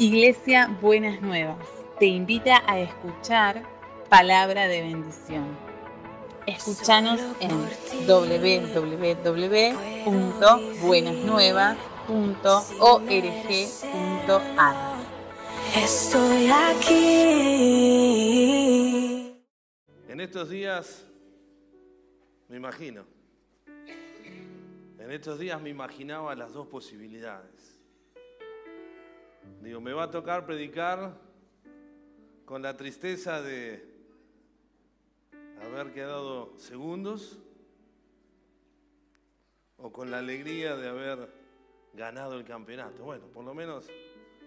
Iglesia Buenas Nuevas te invita a escuchar palabra de bendición. Escúchanos en www.buenasnuevas.org.ar. Estoy aquí. En estos días, me imagino, en estos días me imaginaba las dos posibilidades. Digo, me va a tocar predicar con la tristeza de haber quedado segundos o con la alegría de haber ganado el campeonato. Bueno, por lo menos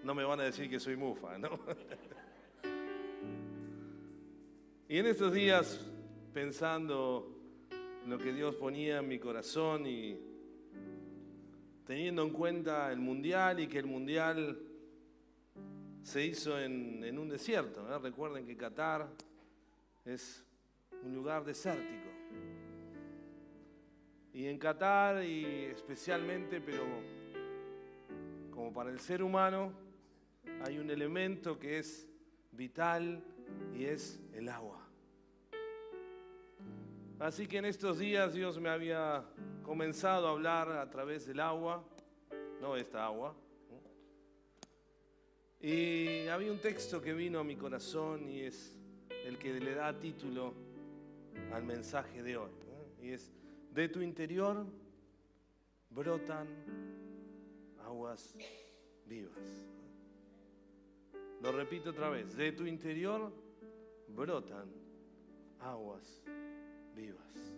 no me van a decir que soy mufa, ¿no? y en estos días, pensando lo que Dios ponía en mi corazón y teniendo en cuenta el mundial y que el mundial se hizo en, un desierto. Recuerden que Qatar es un lugar desértico. Y en Qatar, y especialmente, pero como para el ser humano, hay un elemento que es vital y es el agua. Así que en estos días Dios me había comenzado a hablar a través del agua, no esta agua, y había un texto que vino a mi corazón y es el que le da título al mensaje de hoy. Y es, de tu interior brotan aguas vivas. Lo repito otra vez, de tu interior brotan aguas vivas.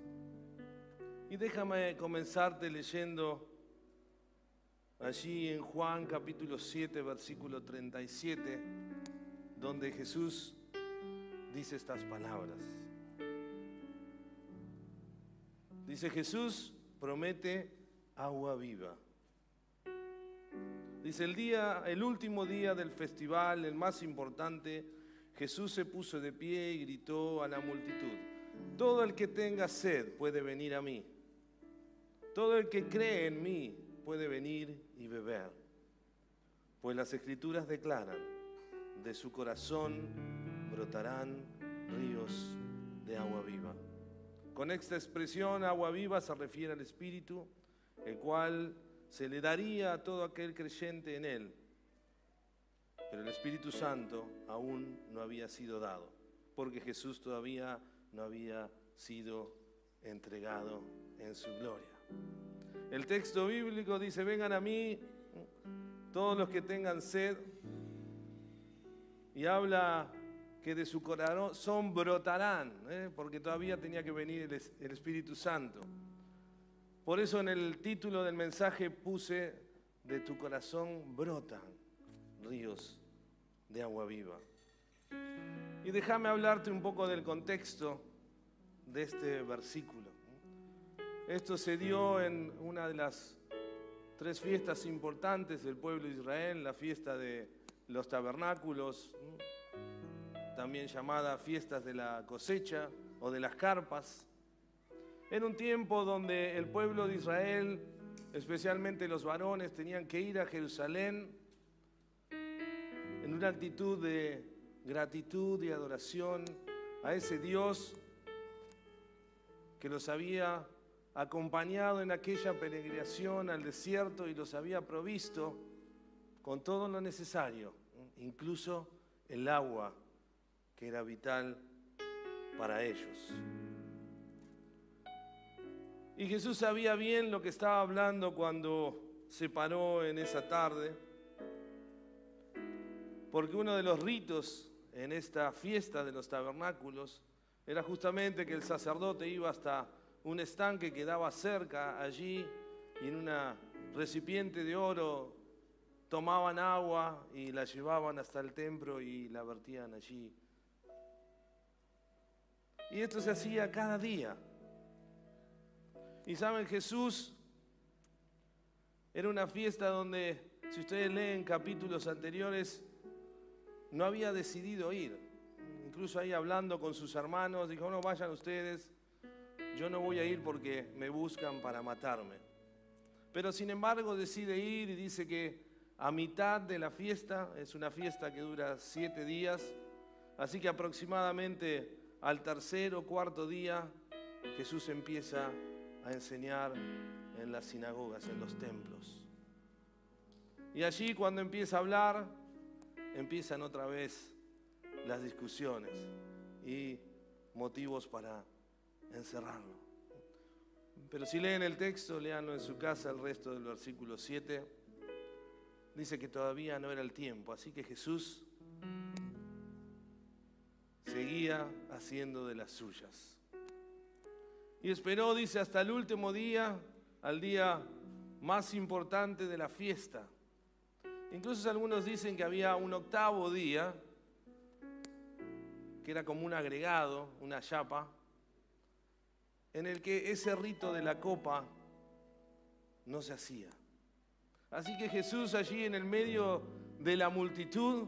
Y déjame comenzarte leyendo allí en Juan capítulo 7, versículo 37, donde Jesús dice estas palabras. Dice Jesús promete agua viva. Dice el día, el último día del festival, el más importante, Jesús se puso de pie y gritó a la multitud: Todo el que tenga sed puede venir a mí. Todo el que cree en mí puede venir y beber, pues las escrituras declaran, de su corazón brotarán ríos de agua viva. Con esta expresión, agua viva se refiere al Espíritu, el cual se le daría a todo aquel creyente en él. Pero el Espíritu Santo aún no había sido dado, porque Jesús todavía no había sido entregado en su gloria. El texto bíblico dice, vengan a mí todos los que tengan sed. Y habla que de su corazón brotarán, ¿eh? porque todavía tenía que venir el, Espíritu Santo. Por eso en el título del mensaje puse, de tu corazón brotan ríos de agua viva. Y déjame hablarte un poco del contexto de este versículo. Esto se dio en una de las tres fiestas importantes del pueblo de Israel, la fiesta de los tabernáculos, también llamada fiestas de la cosecha o de las carpas. Era un tiempo donde el pueblo de Israel, especialmente los varones, tenían que ir a Jerusalén en una actitud de gratitud y adoración a ese Dios que los había acompañado en aquella peregrinación al desierto y los había provisto con todo lo necesario, incluso el agua que era vital para ellos. Y Jesús sabía bien lo que estaba hablando cuando se paró en esa tarde, porque uno de los ritos en esta fiesta de los tabernáculos era justamente que el sacerdote iba hasta un estanque que daba cerca allí y en una recipiente de oro tomaban agua y la llevaban hasta el templo y la vertían allí. Y esto se hacía cada día. Y saben, Jesús era una fiesta donde, si ustedes leen capítulos anteriores, no había decidido ir. Incluso ahí hablando con sus hermanos, dijo, no vayan ustedes, yo no voy a ir porque me buscan para matarme. Pero sin embargo decide ir y dice que a mitad de la fiesta, es una fiesta que dura siete días, así que aproximadamente al tercer o cuarto día Jesús empieza a enseñar en las sinagogas, en los templos. Y allí cuando empieza a hablar, empiezan otra vez las discusiones y motivos para encerrarlo. Pero si leen el texto, leanlo en su casa el resto del versículo 7. Dice que todavía no era el tiempo, así que Jesús seguía haciendo de las suyas. Y esperó, dice, hasta el último día, al día más importante de la fiesta. Incluso algunos dicen que había un octavo día, que era como un agregado, una chapa, en el que ese rito de la copa no se hacía. Así que Jesús allí en el medio de la multitud,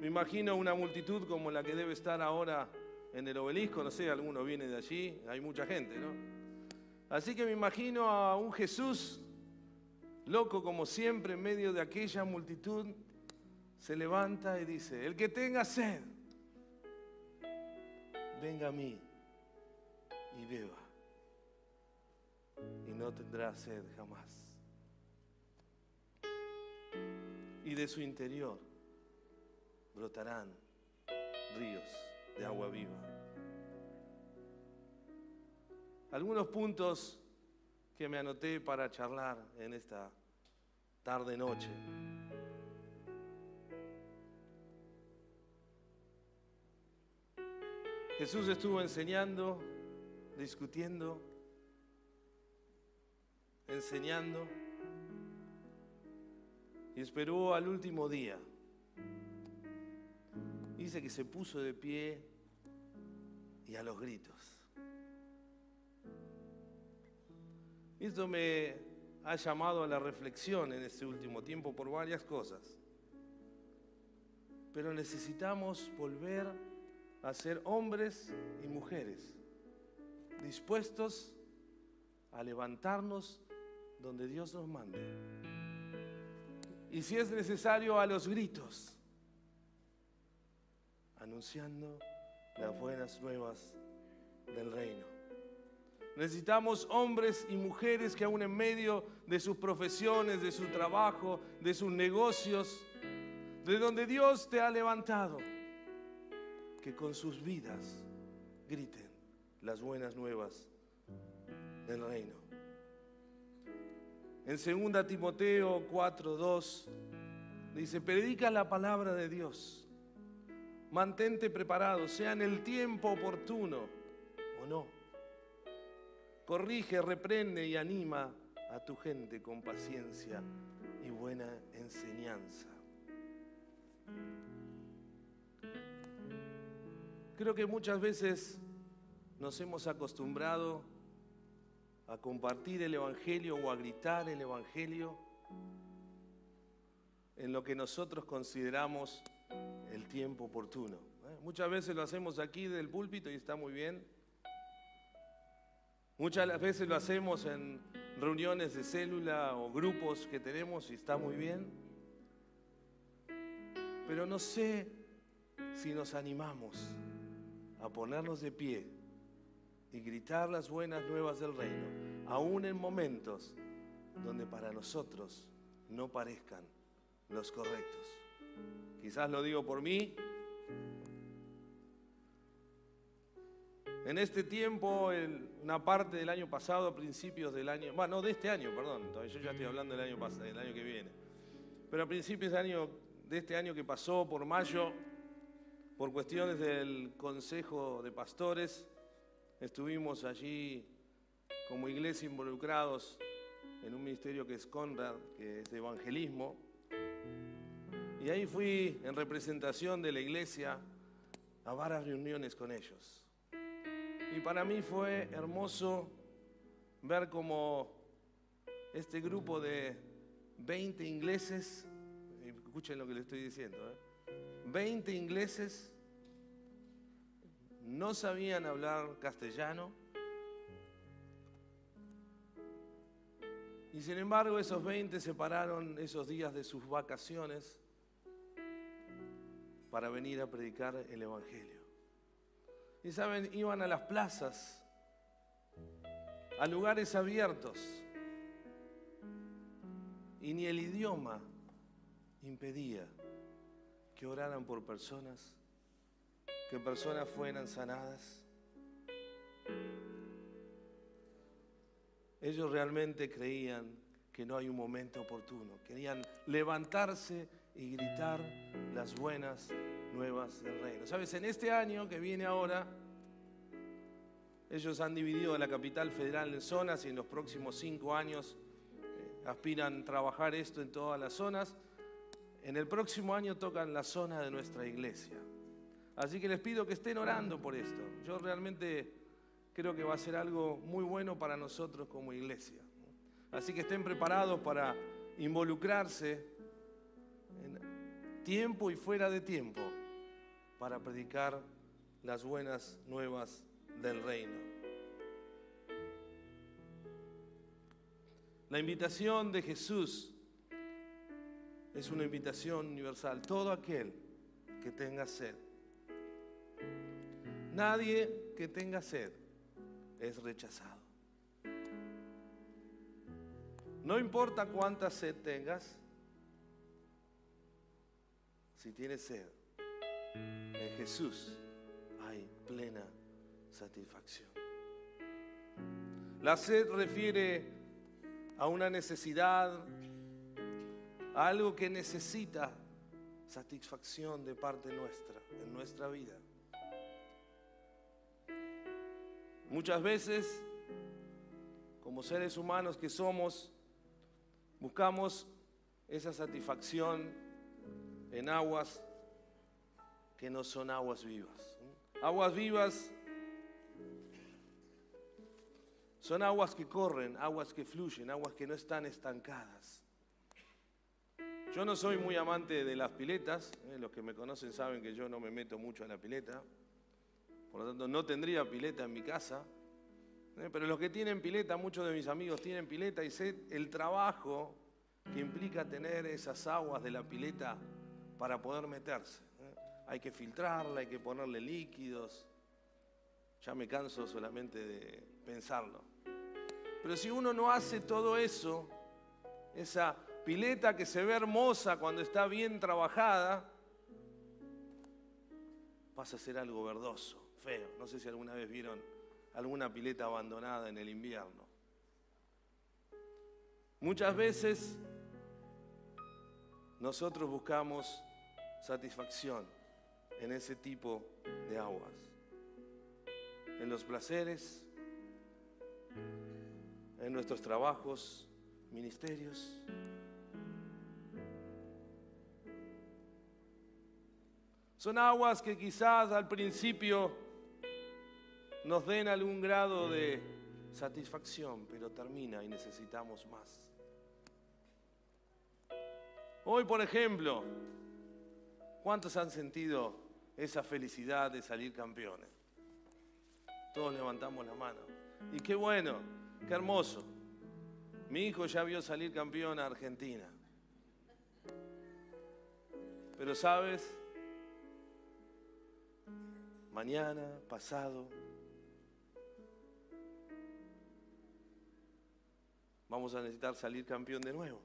me imagino una multitud como la que debe estar ahora en el obelisco, no sé, alguno viene de allí, hay mucha gente, ¿no? Así que me imagino a un Jesús loco como siempre en medio de aquella multitud, se levanta y dice, el que tenga sed, venga a mí y beba, y no tendrá sed jamás. Y de su interior brotarán ríos de agua viva. Algunos puntos que me anoté para charlar en esta tarde noche. Jesús estuvo enseñando discutiendo, enseñando, y esperó al último día. Dice que se puso de pie y a los gritos. Esto me ha llamado a la reflexión en este último tiempo por varias cosas. Pero necesitamos volver a ser hombres y mujeres dispuestos a levantarnos donde Dios nos mande. Y si es necesario, a los gritos, anunciando las buenas nuevas del reino. Necesitamos hombres y mujeres que aún en medio de sus profesiones, de su trabajo, de sus negocios, de donde Dios te ha levantado, que con sus vidas griten las buenas nuevas del reino. En 2 Timoteo 4:2 dice, predica la palabra de Dios, mantente preparado, sea en el tiempo oportuno o no. Corrige, reprende y anima a tu gente con paciencia y buena enseñanza. Creo que muchas veces nos hemos acostumbrado a compartir el Evangelio o a gritar el Evangelio en lo que nosotros consideramos el tiempo oportuno. ¿eh? Muchas veces lo hacemos aquí del púlpito y está muy bien. Muchas veces lo hacemos en reuniones de célula o grupos que tenemos y está muy bien. Pero no sé si nos animamos a ponernos de pie y gritar las buenas nuevas del reino, aún en momentos donde para nosotros no parezcan los correctos. Quizás lo digo por mí. En este tiempo, una parte del año pasado, a principios del año, bueno, no de este año, perdón, yo ya estoy hablando del año, pasado, del año que viene, pero a principios del año, de este año que pasó, por mayo, por cuestiones del Consejo de Pastores, Estuvimos allí como iglesia involucrados en un ministerio que es Conrad, que es de evangelismo. Y ahí fui en representación de la iglesia a varias reuniones con ellos. Y para mí fue hermoso ver cómo este grupo de 20 ingleses, escuchen lo que le estoy diciendo, 20 ¿eh? ingleses no sabían hablar castellano Y sin embargo esos 20 se pararon esos días de sus vacaciones para venir a predicar el Evangelio. Y saben, iban a las plazas, a lugares abiertos, y ni el idioma impedía que oraran por personas, que personas fueran sanadas. Ellos realmente creían que no hay un momento oportuno. Querían levantarse y gritar las buenas nuevas del reino. Sabes, en este año que viene ahora, ellos han dividido la capital federal en zonas y en los próximos cinco años eh, aspiran a trabajar esto en todas las zonas. En el próximo año tocan la zona de nuestra iglesia. Así que les pido que estén orando por esto. Yo realmente creo que va a ser algo muy bueno para nosotros como iglesia. Así que estén preparados para involucrarse en tiempo y fuera de tiempo para predicar las buenas nuevas del reino. La invitación de Jesús es una invitación universal. Todo aquel que tenga sed. Nadie que tenga sed es rechazado. No importa cuánta sed tengas, si tienes sed, en Jesús hay plena satisfacción. La sed refiere a una necesidad, a algo que necesita satisfacción de parte nuestra, en nuestra vida. Muchas veces, como seres humanos que somos, buscamos esa satisfacción en aguas que no son aguas vivas. Aguas vivas son aguas que corren, aguas que fluyen, aguas que no están estancadas. Yo no soy muy amante de las piletas, ¿eh? los que me conocen saben que yo no me meto mucho en la pileta. Por lo tanto, no tendría pileta en mi casa. ¿eh? Pero los que tienen pileta, muchos de mis amigos tienen pileta y sé el trabajo que implica tener esas aguas de la pileta para poder meterse. ¿eh? Hay que filtrarla, hay que ponerle líquidos. Ya me canso solamente de pensarlo. Pero si uno no hace todo eso, esa pileta que se ve hermosa cuando está bien trabajada, pasa a ser algo verdoso feo. No sé si alguna vez vieron alguna pileta abandonada en el invierno. Muchas veces nosotros buscamos satisfacción en ese tipo de aguas, en los placeres, en nuestros trabajos, ministerios. Son aguas que quizás al principio nos den algún grado de satisfacción, pero termina y necesitamos más. Hoy, por ejemplo, ¿cuántos han sentido esa felicidad de salir campeones? Todos levantamos la mano. Y qué bueno, qué hermoso. Mi hijo ya vio salir campeón a Argentina. Pero sabes, mañana, pasado, vamos a necesitar salir campeón de nuevo.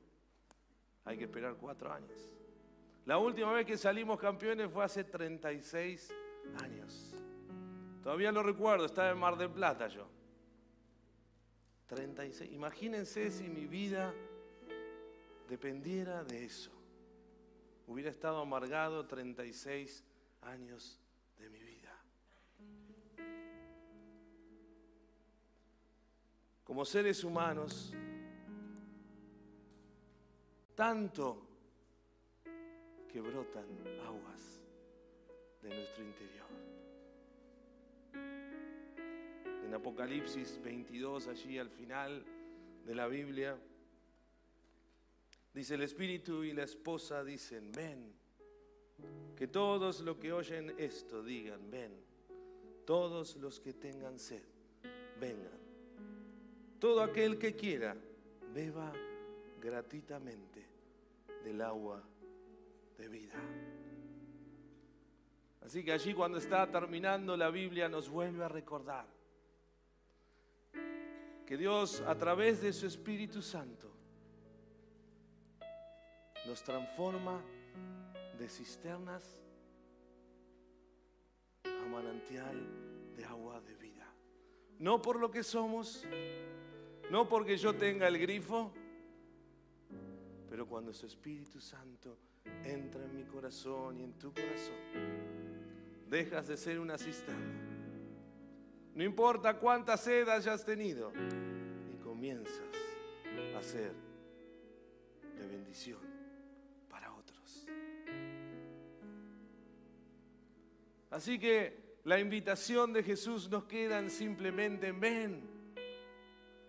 Hay que esperar cuatro años. La última vez que salimos campeones fue hace 36 años. Todavía lo recuerdo, estaba en Mar del Plata yo. 36. Imagínense si mi vida dependiera de eso. Hubiera estado amargado 36 años de mi vida. Como seres humanos, tanto que brotan aguas de nuestro interior. En Apocalipsis 22, allí al final de la Biblia, dice el Espíritu y la esposa dicen, ven. Que todos los que oyen esto digan, ven. Todos los que tengan sed, vengan. Todo aquel que quiera, beba gratuitamente del agua de vida. Así que allí cuando está terminando la Biblia nos vuelve a recordar que Dios a través de su Espíritu Santo nos transforma de cisternas a manantial de agua de vida. No por lo que somos, no porque yo tenga el grifo, pero cuando su Espíritu Santo entra en mi corazón y en tu corazón, dejas de ser una cisterna. No importa cuánta sed hayas tenido y comienzas a ser de bendición para otros. Así que la invitación de Jesús nos queda simplemente en ven.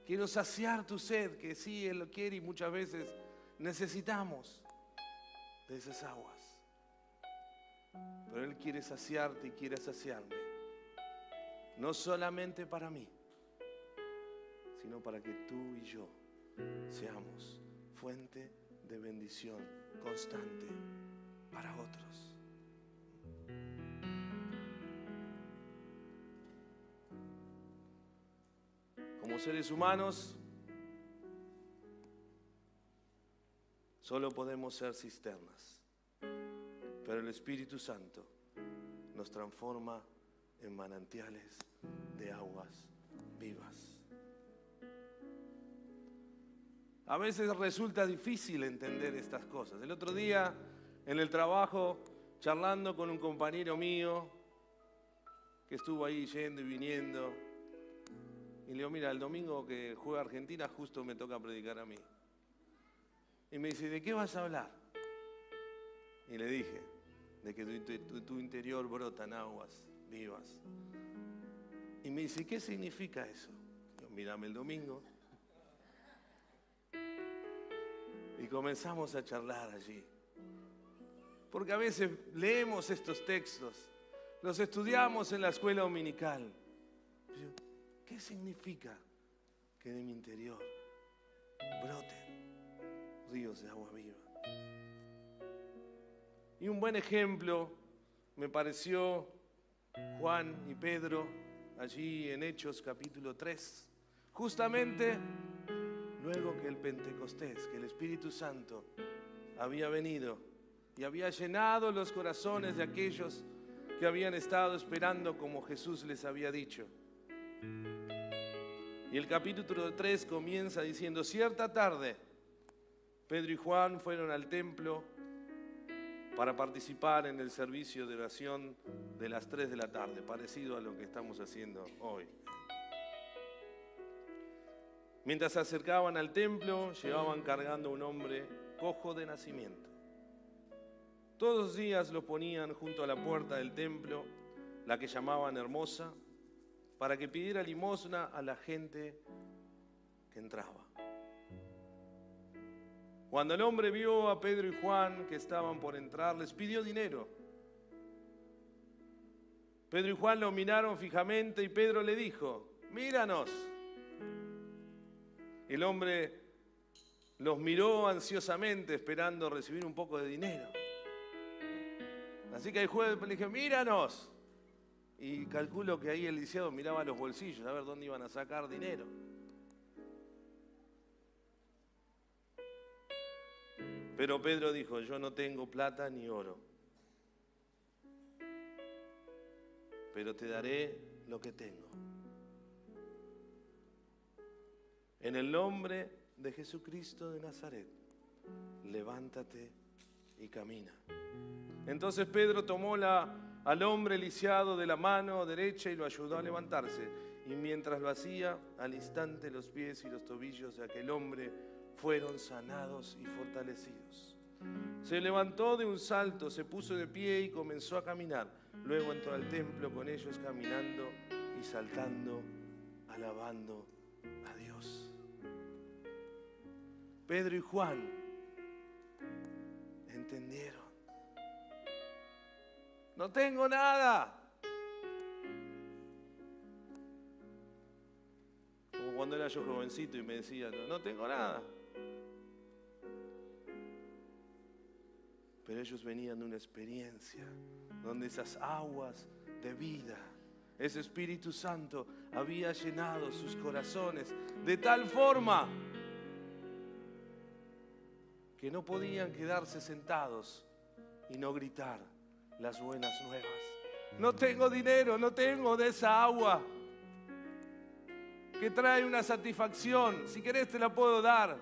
Quiero saciar tu sed, que sí, Él lo quiere y muchas veces necesitamos de esas aguas. Pero Él quiere saciarte y quiere saciarme. No solamente para mí, sino para que tú y yo seamos fuente de bendición constante para otros. Como seres humanos, solo podemos ser cisternas, pero el Espíritu Santo nos transforma en manantiales de aguas vivas. A veces resulta difícil entender estas cosas. El otro día en el trabajo, charlando con un compañero mío que estuvo ahí yendo y viniendo, y le digo, mira, el domingo que juega Argentina justo me toca predicar a mí. Y me dice, ¿de qué vas a hablar? Y le dije, de que tu, tu- interior brotan aguas vivas. Y me dice, ¿qué significa eso? Yo, mírame el domingo. Y comenzamos a charlar allí. Porque a veces leemos estos textos, los estudiamos en la escuela dominical. ¿Qué significa que de mi interior ríos de agua viva? Y un buen ejemplo me pareció Juan y Pedro allí en Hechos capítulo 3. Justamente luego que el Pentecostés, que el Espíritu Santo había venido y había llenado los corazones de aquellos que habían estado esperando como Jesús les había dicho. Y el capítulo 3 comienza diciendo, cierta tarde, Pedro y Juan fueron al templo para participar en el servicio de oración de las 3 de la tarde, parecido a lo que estamos haciendo hoy. Mientras se acercaban al templo, llevaban cargando un hombre cojo de nacimiento. Todos los días lo ponían junto a la puerta del templo, la que llamaban hermosa, para que pidiera limosna a la gente que entraba. Cuando el hombre vio a Pedro y Juan que estaban por entrar, les pidió dinero. Pedro y Juan lo miraron fijamente y Pedro le dijo, míranos. El hombre los miró ansiosamente esperando recibir un poco de dinero. Así que el juez le dijo, míranos. Y calculo que ahí el lisiado miraba los bolsillos a ver dónde iban a sacar dinero. Pero Pedro dijo, yo no tengo plata ni oro, pero te daré lo que tengo. En el nombre de Jesucristo de Nazaret, levántate y camina. Entonces Pedro tomó la, al hombre lisiado de la mano derecha y lo ayudó a levantarse. Y mientras lo hacía, al instante los pies y los tobillos de aquel hombre fueron sanados y fortalecidos. Se levantó de un salto, se puso de pie y comenzó a caminar. Luego entró al templo con ellos caminando y saltando, alabando a Dios. Pedro y Juan entendieron. No tengo nada. Como cuando era yo jovencito y me decía, no, no tengo nada. Pero ellos venían de una experiencia donde esas aguas de vida, ese Espíritu Santo había llenado sus corazones de tal forma que no podían quedarse sentados y no gritar las buenas nuevas. No tengo dinero, no tengo de esa agua que trae una satisfacción. Si querés te la puedo dar.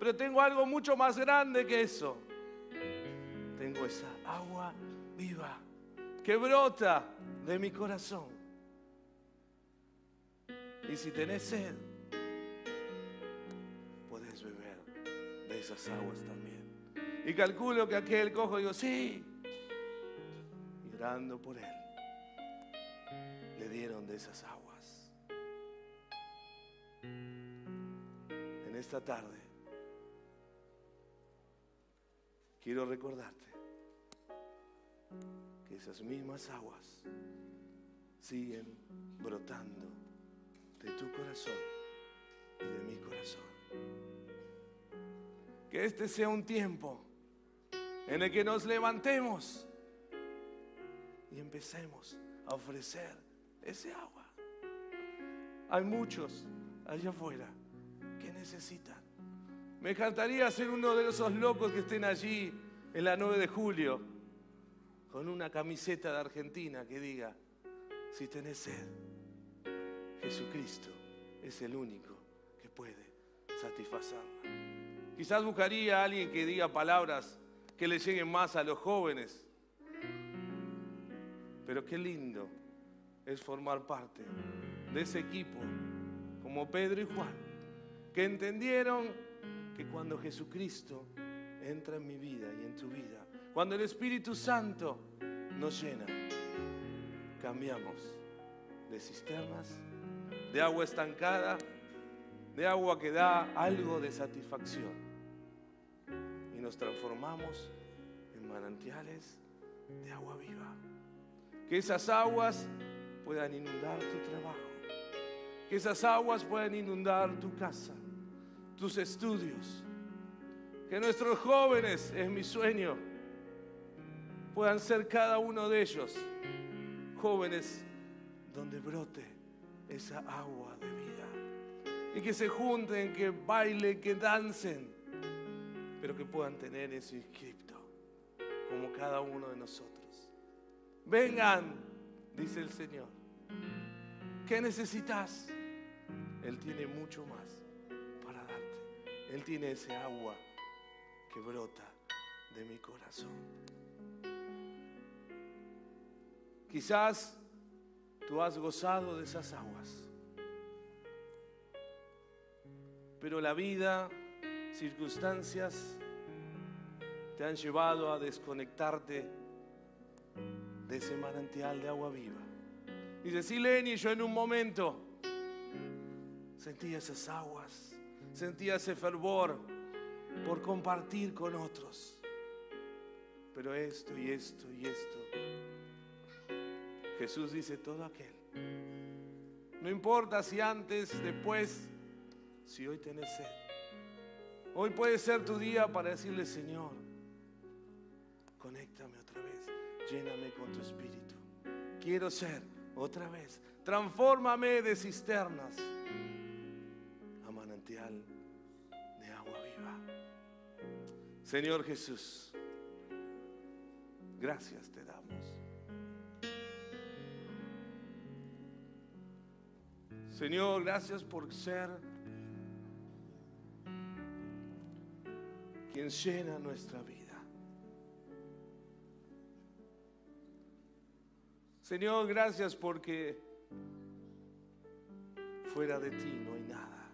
Pero tengo algo mucho más grande que eso. Tengo esa agua viva que brota de mi corazón. Y si tenés sed, podés beber de esas aguas también. Y calculo que aquel cojo digo, sí. Y orando por él, le dieron de esas aguas. En esta tarde, quiero recordarte esas mismas aguas siguen brotando de tu corazón y de mi corazón. Que este sea un tiempo en el que nos levantemos y empecemos a ofrecer ese agua. Hay muchos allá afuera que necesitan. Me encantaría ser uno de esos locos que estén allí en la 9 de julio con una camiseta de Argentina que diga, si tenés sed, Jesucristo es el único que puede satisfacerla. Quizás buscaría a alguien que diga palabras que le lleguen más a los jóvenes. Pero qué lindo es formar parte de ese equipo como Pedro y Juan, que entendieron que cuando Jesucristo entra en mi vida y en tu vida, cuando el Espíritu Santo nos llena, cambiamos de cisternas, de agua estancada, de agua que da algo de satisfacción y nos transformamos en manantiales de agua viva. Que esas aguas puedan inundar tu trabajo, que esas aguas puedan inundar tu casa, tus estudios, que nuestros jóvenes, es mi sueño, puedan ser cada uno de ellos jóvenes donde brote esa agua de vida. Y que se junten, que bailen, que dancen, pero que puedan tener ese inscripto, como cada uno de nosotros. Vengan, dice el Señor. ¿Qué necesitas? Él tiene mucho más para darte. Él tiene ese agua que brota de mi corazón. Quizás tú has gozado de esas aguas, pero la vida, circunstancias, te han llevado a desconectarte de ese manantial de agua viva. Dice, sí, Lenny, yo en un momento sentía esas aguas, sentía ese fervor por compartir con otros. Pero esto y esto y esto. Jesús dice todo aquel. No importa si antes, después, si hoy tenés sed. Hoy puede ser tu día para decirle, Señor, conéctame otra vez, lléname con tu espíritu. Quiero ser otra vez, transfórmame de cisternas a manantial de agua viva. Señor Jesús, gracias te damos. Señor, gracias por ser quien llena nuestra vida. Señor, gracias porque fuera de ti no hay nada.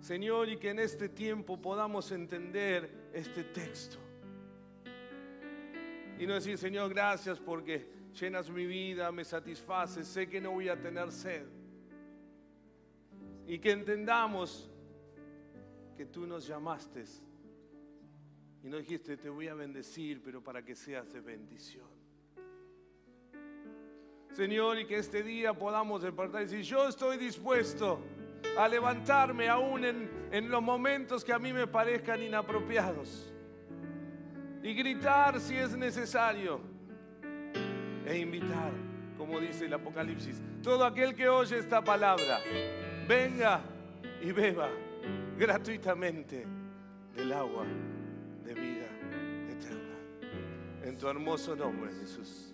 Señor, y que en este tiempo podamos entender este texto. Y no decir, Señor, gracias porque llenas mi vida, me satisfaces, sé que no voy a tener sed. Y que entendamos que tú nos llamaste y no dijiste, te voy a bendecir, pero para que seas de bendición. Señor, y que este día podamos despertar y decir, yo estoy dispuesto a levantarme aún en, en los momentos que a mí me parezcan inapropiados. Y gritar si es necesario. E invitar, como dice el Apocalipsis, todo aquel que oye esta palabra, venga y beba gratuitamente del agua de vida eterna. En tu hermoso nombre, Jesús.